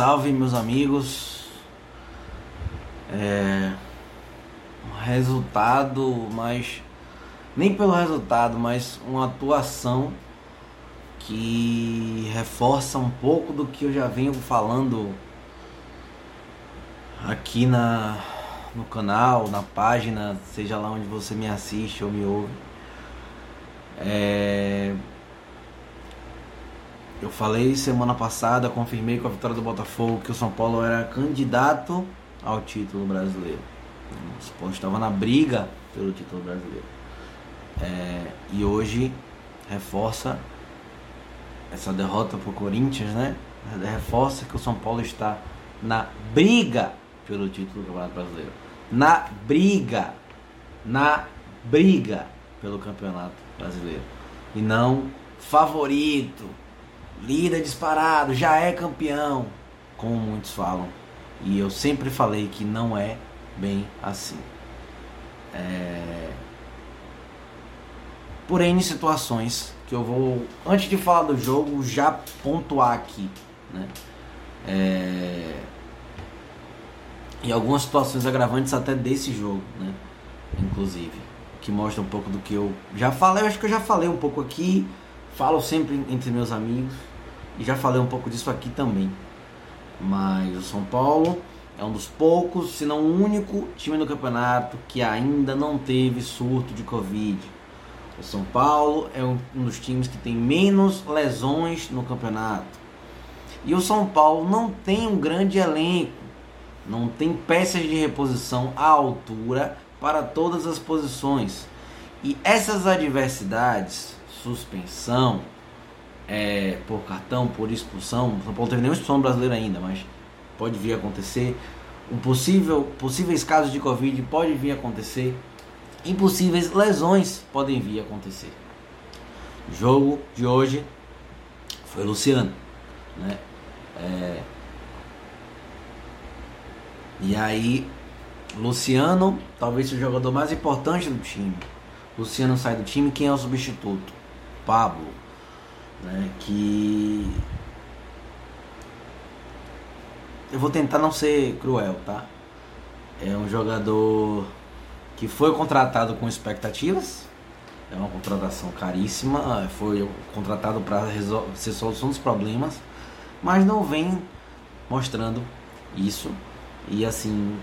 salve, meus amigos. É, resultado, mas nem pelo resultado, mas uma atuação que reforça um pouco do que eu já venho falando aqui na no canal, na página, seja lá onde você me assiste ou me ouve. É, eu falei semana passada, confirmei com a vitória do Botafogo que o São Paulo era candidato ao título brasileiro. O São Paulo estava na briga pelo título brasileiro. É, e hoje reforça essa derrota para o Corinthians, né? Reforça que o São Paulo está na briga pelo título do Campeonato Brasileiro. Na briga, na briga pelo Campeonato Brasileiro. E não favorito, líder disparado, já é campeão, como muitos falam. E eu sempre falei que não é bem assim. É... Por N situações que eu vou, antes de falar do jogo, já pontuar aqui. Né? É... E algumas situações agravantes até desse jogo, né? inclusive. Que mostra um pouco do que eu já falei. Eu acho que eu já falei um pouco aqui. Falo sempre entre meus amigos. E já falei um pouco disso aqui também. Mas o São Paulo é um dos poucos, se não o único time do campeonato que ainda não teve surto de Covid. O São Paulo é um dos times que tem menos lesões no campeonato. E o São Paulo não tem um grande elenco, não tem peças de reposição à altura para todas as posições. E essas adversidades, suspensão, é, por cartão, por expulsão. São Paulo teve nenhuma expulsão brasileira ainda, mas pode vir a acontecer. Um possível, possíveis casos de Covid pode vir a acontecer. Impossíveis lesões podem vir a acontecer. O jogo de hoje foi Luciano, né? É... E aí, Luciano, talvez seja o jogador mais importante do time. Luciano sai do time, quem é o substituto? Pablo né, que eu vou tentar não ser cruel, tá? É um jogador que foi contratado com expectativas, é uma contratação caríssima, foi contratado para ser solução dos problemas, mas não vem mostrando isso e assim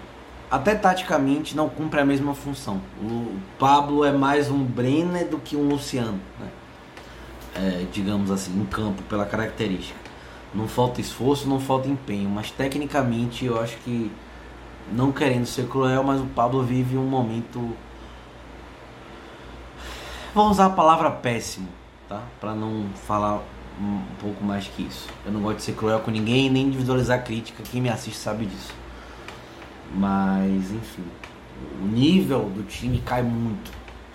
até taticamente não cumpre a mesma função. O Pablo é mais um Brenner do que um Luciano, né? É, digamos assim, em campo pela característica. Não falta esforço, não falta empenho, mas tecnicamente eu acho que, não querendo ser cruel, mas o Pablo vive um momento. Vou usar a palavra péssimo, tá? Para não falar um pouco mais que isso. Eu não gosto de ser cruel com ninguém nem individualizar crítica. Quem me assiste sabe disso. Mas, enfim, o nível do time cai muito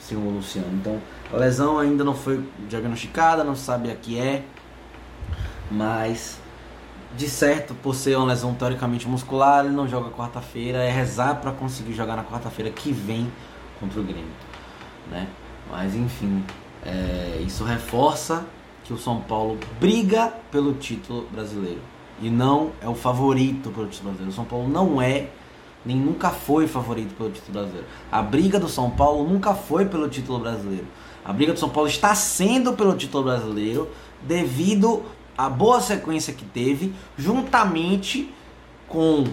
sem o Luciano. Então, a lesão ainda não foi diagnosticada, não sabe a que é, mas de certo, por ser uma lesão teoricamente muscular, ele não joga quarta-feira, é rezar para conseguir jogar na quarta-feira que vem contra o Grêmio, né? Mas enfim, é, isso reforça que o São Paulo briga pelo título brasileiro e não é o favorito pelo título brasileiro. O São Paulo não é nem nunca foi favorito pelo título brasileiro. A briga do São Paulo nunca foi pelo título brasileiro. A briga do São Paulo está sendo pelo título brasileiro devido à boa sequência que teve, juntamente com,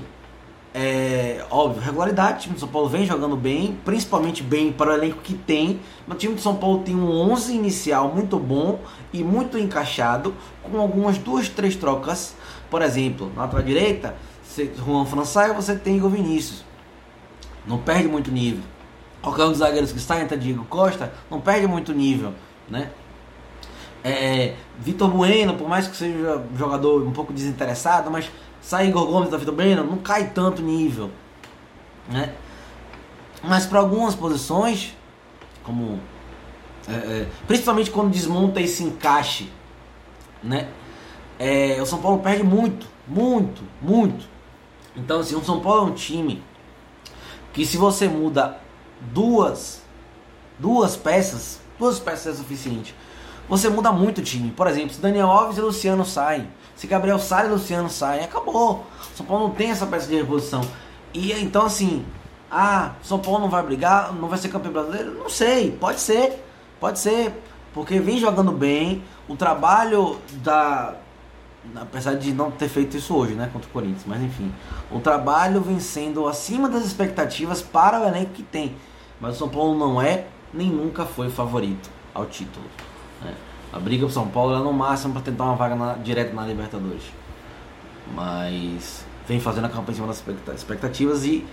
é, óbvio, regularidade. O time do São Paulo vem jogando bem, principalmente bem para o elenco que tem. O time do São Paulo tem um 11 inicial muito bom e muito encaixado, com algumas duas, três trocas. Por exemplo, na lateral direita, Juan Françaia, você tem Igor Vinícius. Não perde muito nível. Qualquer um dos zagueiros que está entre Diego Costa não perde muito nível, né? É, Vitor Bueno, por mais que seja um jogador um pouco desinteressado, mas sai Igor Gomes da Vitor Bueno, não cai tanto nível, né? Mas para algumas posições, como é, é, principalmente quando desmonta esse encaixe, né? É, o São Paulo perde muito, muito, muito. Então, assim, o São Paulo é um time que se você muda duas duas peças, duas peças é suficiente. você muda muito o time. Por exemplo, se Daniel Alves e Luciano saem, se Gabriel sai e Luciano saem, acabou. São Paulo não tem essa peça de reposição. E então assim, ah, São Paulo não vai brigar, não vai ser campeão brasileiro? Não sei, pode ser, pode ser, porque vem jogando bem, o trabalho da apesar de não ter feito isso hoje, né, contra o Corinthians, mas enfim, o trabalho vem sendo acima das expectativas para o elenco que tem. Mas o São Paulo não é nem nunca foi favorito ao título. Né? A briga pro São Paulo é no máximo para tentar uma vaga na, direto na Libertadores. Mas vem fazendo a campanha em cima das expectativas e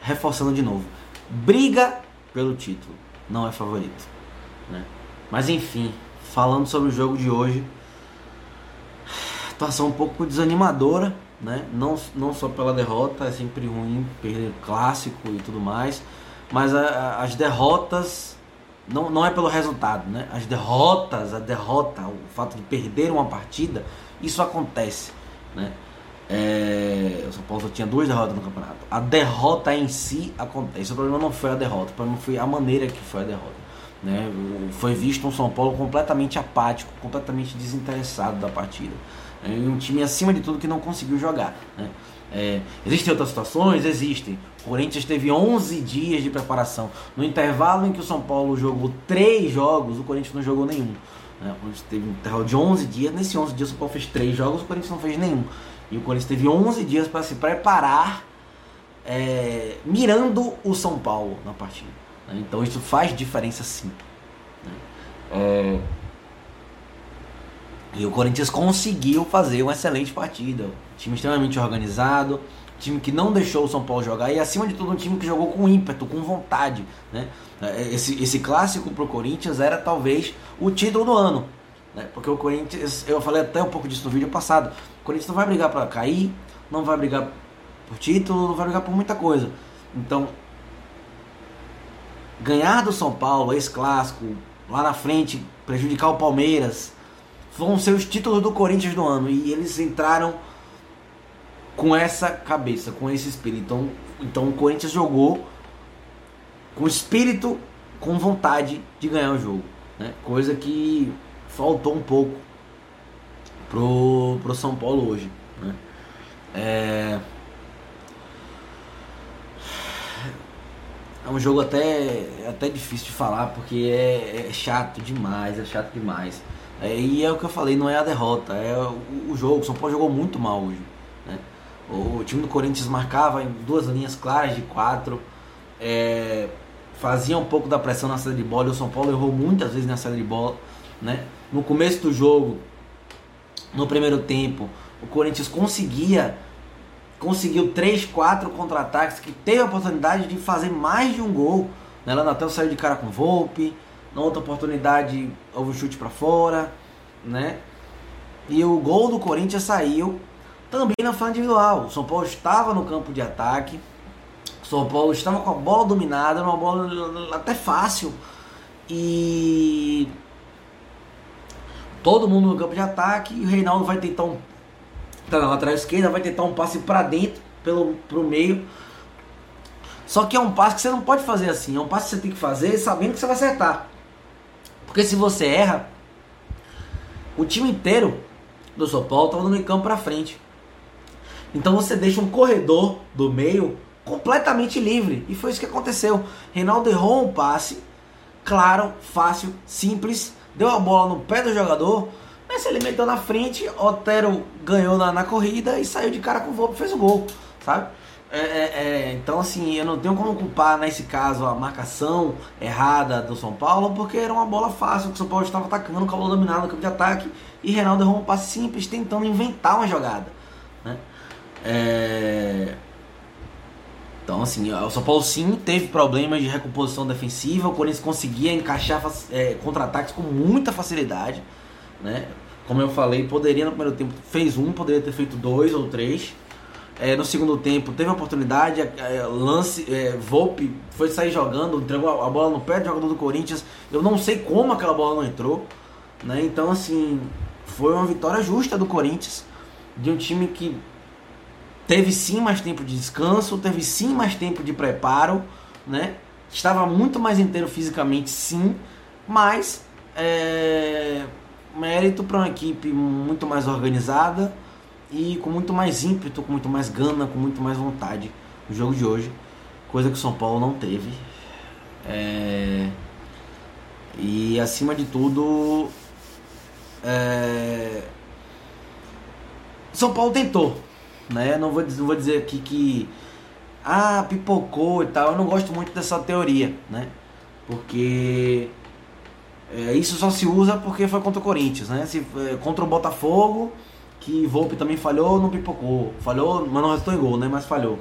reforçando de novo. Briga pelo título, não é favorito. Né? Mas enfim, falando sobre o jogo de hoje, situação um pouco desanimadora, né? Não, não só pela derrota, é sempre ruim perder clássico e tudo mais, mas a, a, as derrotas não, não é pelo resultado, né? As derrotas, a derrota, o fato de perder uma partida, isso acontece, né? É, o São Paulo só tinha duas derrotas no campeonato. A derrota em si acontece. O problema não foi a derrota, o problema foi a maneira que foi a derrota. Né? Foi visto um São Paulo completamente apático, completamente desinteressado da partida. É um time acima de tudo que não conseguiu jogar. Né? É, existem outras situações? Existem. O Corinthians teve 11 dias de preparação. No intervalo em que o São Paulo jogou três jogos, o Corinthians não jogou nenhum. Né? Teve um intervalo de 11 dias. Nesse 11 dias o São Paulo fez três jogos, o Corinthians não fez nenhum. E o Corinthians teve 11 dias para se preparar, é, mirando o São Paulo na partida. Né? Então isso faz diferença sim. Né? É, e o Corinthians conseguiu fazer uma excelente partida. Time extremamente organizado, time que não deixou o São Paulo jogar e acima de tudo um time que jogou com ímpeto, com vontade. Né? Esse, esse clássico pro Corinthians era talvez o título do ano. Né? Porque o Corinthians, eu falei até um pouco disso no vídeo passado, o Corinthians não vai brigar para cair, não vai brigar por título, não vai brigar por muita coisa. Então, ganhar do São Paulo, esse clássico, lá na frente, prejudicar o Palmeiras, vão ser os títulos do Corinthians do ano. E eles entraram com essa cabeça, com esse espírito. Então, então o Corinthians jogou com espírito, com vontade de ganhar o jogo. Né? Coisa que faltou um pouco pro, pro São Paulo hoje. Né? É... é um jogo até, até difícil de falar porque é, é chato demais, é chato demais. É, e é o que eu falei, não é a derrota, é o, o jogo. O São Paulo jogou muito mal hoje. Né? O, o, time do Corinthians marcava em duas linhas claras de quatro, é, fazia um pouco da pressão na saída de bola. E o São Paulo errou muitas vezes na saída de bola. Né? No começo do jogo, no primeiro tempo, o Corinthians conseguia conseguiu três, quatro contra-ataques que teve a oportunidade de fazer mais de um gol. Né? Lá Natel saiu de cara com Volpe, na outra oportunidade houve um chute para fora, né? E o gol do Corinthians saiu também na fã individual. O São Paulo estava no campo de ataque. O São Paulo estava com a bola dominada, uma bola até fácil. E todo mundo no campo de ataque. E o Reinaldo vai tentar um. Tá na lateral esquerda, vai tentar um passe para dentro, pelo pro meio. Só que é um passe que você não pode fazer assim. É um passe que você tem que fazer sabendo que você vai acertar. Porque se você erra, o time inteiro do São Paulo está no meio campo para frente. Então você deixa um corredor do meio completamente livre. E foi isso que aconteceu. Reinaldo errou um passe, claro, fácil, simples, deu a bola no pé do jogador, mas ele meteu na frente, Otero ganhou na, na corrida e saiu de cara com o Volpe fez o gol, sabe? É, é, é, então, assim, eu não tenho como culpar nesse caso a marcação errada do São Paulo, porque era uma bola fácil que o São Paulo estava atacando, o dominado no campo de ataque e Reinaldo errou um passe simples tentando inventar uma jogada. Né? É... Então, assim, o São Paulo sim teve problemas de recomposição defensiva, o Corinthians conseguia encaixar é, contra-ataques com muita facilidade. Né? Como eu falei, poderia no primeiro tempo fez um, poderia ter feito dois ou três. É, no segundo tempo teve a oportunidade, é, lance, é, Volpe foi sair jogando, entregou a, bola no pé do jogador do Corinthians. Eu não sei como aquela bola não entrou. Né? Então, assim, foi uma vitória justa do Corinthians, de um time que teve sim mais tempo de descanso, teve sim mais tempo de preparo, né? estava muito mais inteiro fisicamente, sim, mas é, mérito para uma equipe muito mais organizada e com muito mais ímpeto, com muito mais gana, com muito mais vontade no jogo de hoje, coisa que o São Paulo não teve. É... E acima de tudo, é... São Paulo tentou, né? Não vou, não vou dizer aqui que ah, pipocou e tal. Eu não gosto muito dessa teoria, né? Porque é, isso só se usa porque foi contra o Corinthians, né? Se, é, contra o Botafogo, que Volpe também falhou, não pipocou. Falhou, mas não restou em gol, né? Mas falhou.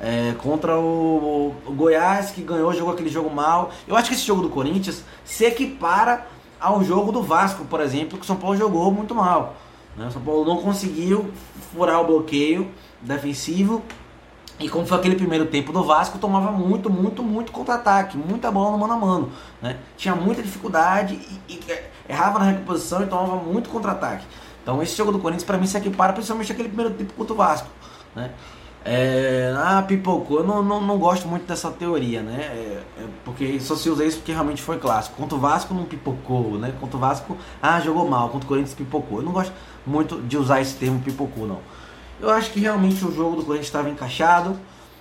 É, contra o, o, Goiás, que ganhou, jogou aquele jogo mal. Eu acho que esse jogo do Corinthians se equipara ao jogo do Vasco, por exemplo, que o São Paulo jogou muito mal. Né? O São Paulo não conseguiu furar o bloqueio defensivo e como foi aquele primeiro tempo do Vasco, tomava muito, muito, muito contra-ataque, muita bola no mano a mano. Né? Tinha muita dificuldade e, e errava na reposição e tomava muito contra-ataque. Então esse jogo do Corinthians para mim se equipara principalmente aquele primeiro tempo contra o Vasco. Né? É, ah, pipocou. Eu não, não, não gosto muito dessa teoria, né? É, é, porque só se usa isso porque realmente foi clássico. Contra o Vasco não pipocou, né? Contra o Vasco, ah, jogou mal. Contra o Corinthians pipocou. Eu não gosto muito de usar esse termo pipocou, não. Eu acho que realmente o jogo do Corinthians estava encaixado.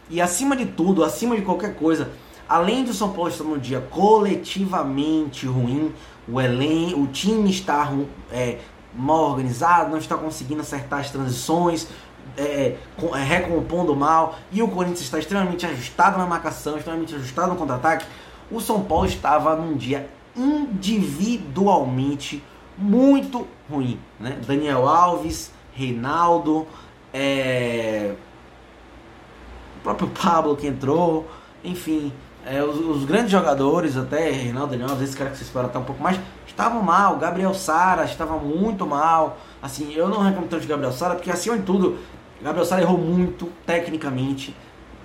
E acima de tudo, acima de qualquer coisa, além do São Paulo estar no dia coletivamente ruim, o elen o time está é, mal organizado, não está conseguindo acertar as transições, é, é, recompondo mal, e o Corinthians está extremamente ajustado na marcação, extremamente ajustado no contra-ataque, o São Paulo estava num dia individualmente muito ruim. Né? Daniel Alves, Reinaldo, é... o próprio Pablo que entrou, enfim, é, os, os, grandes jogadores, até Reinaldo às vezes cara que você espera estar um pouco mais, estavam mal. Gabriel Sara estava muito mal. Assim, eu não reclamo tanto de Gabriel Sara, porque acima de tudo, Gabriel Sara errou muito tecnicamente,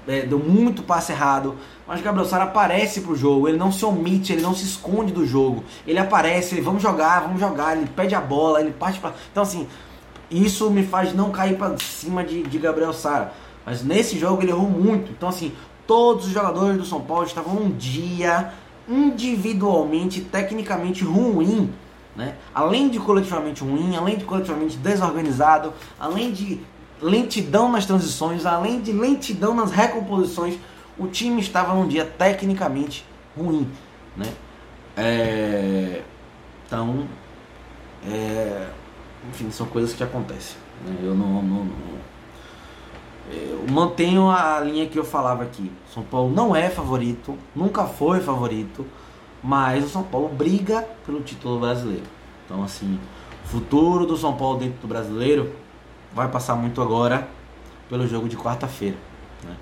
é, deu muito passe errado. Mas Gabriel Sara aparece pro jogo, ele não se omite, ele não se esconde do jogo. Ele aparece, ele vamos jogar, vamos jogar, ele pede a bola, ele parte para. Então assim, isso me faz não cair para cima de, de Gabriel Sara. Mas nesse jogo ele errou muito. Então, assim, todos os jogadores do São Paulo estavam um dia individualmente, tecnicamente ruim. Né? Além de coletivamente ruim, além de coletivamente desorganizado, além de lentidão nas transições, além de lentidão nas recomposições, o time estava num dia tecnicamente ruim. Né? É... Então, é enfim, são coisas que acontecem. Né? Eu não, não, não, eu mantenho a linha que eu falava aqui. São Paulo não é favorito, nunca foi favorito, mas o São Paulo briga pelo título brasileiro. Então, assim, o futuro do São Paulo dentro do brasileiro vai passar muito agora pelo jogo de quarta-feira. Né?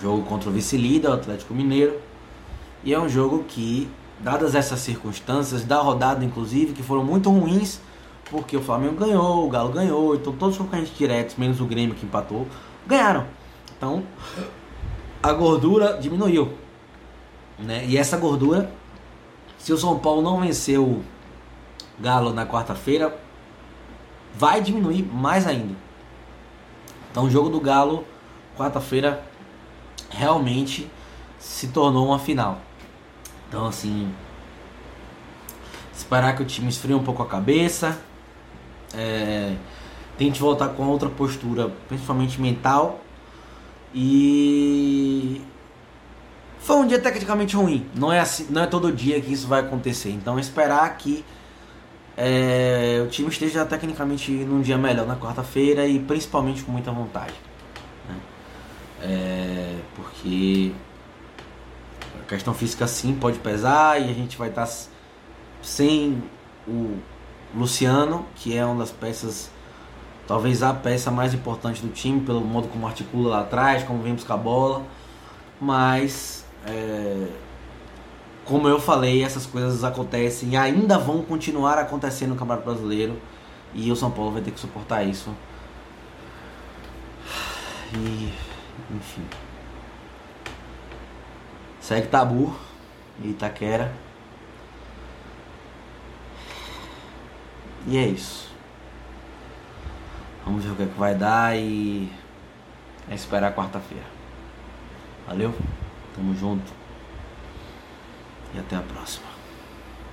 Jogo contra o vice-líder, o Atlético Mineiro. E é um jogo que, dadas essas circunstâncias, da rodada inclusive, que foram muito ruins porque o Flamengo ganhou, o Galo ganhou, então todos os concorrentes diretos, menos o Grêmio que empatou, ganharam. Então a gordura diminuiu. Né? E essa gordura, se o São Paulo não vencer o Galo na quarta-feira, vai diminuir mais ainda. Então o jogo do Galo, quarta-feira, realmente se tornou uma final. Então assim, esperar que o time esfrie um pouco a cabeça, é, tente voltar com outra postura, principalmente mental. E foi um dia tecnicamente ruim. Não é assim, não é todo dia que isso vai acontecer. Então esperar que é, o time esteja tecnicamente num dia melhor na quarta-feira e principalmente com muita vontade. Né? É, porque a questão física sim pode pesar e a gente vai estar sem o Luciano, que é uma das peças, talvez a peça mais importante do time, pelo modo como articula lá atrás, como vem buscar a bola. Mas, é, como eu falei, essas coisas acontecem e ainda vão continuar acontecendo no Campeonato Brasileiro. E o São Paulo vai ter que suportar isso. E, enfim. Segue tabu. Itaquera. E é isso. Vamos ver o que, é que vai dar e é esperar quarta-feira. Valeu? Tamo junto. E até a próxima.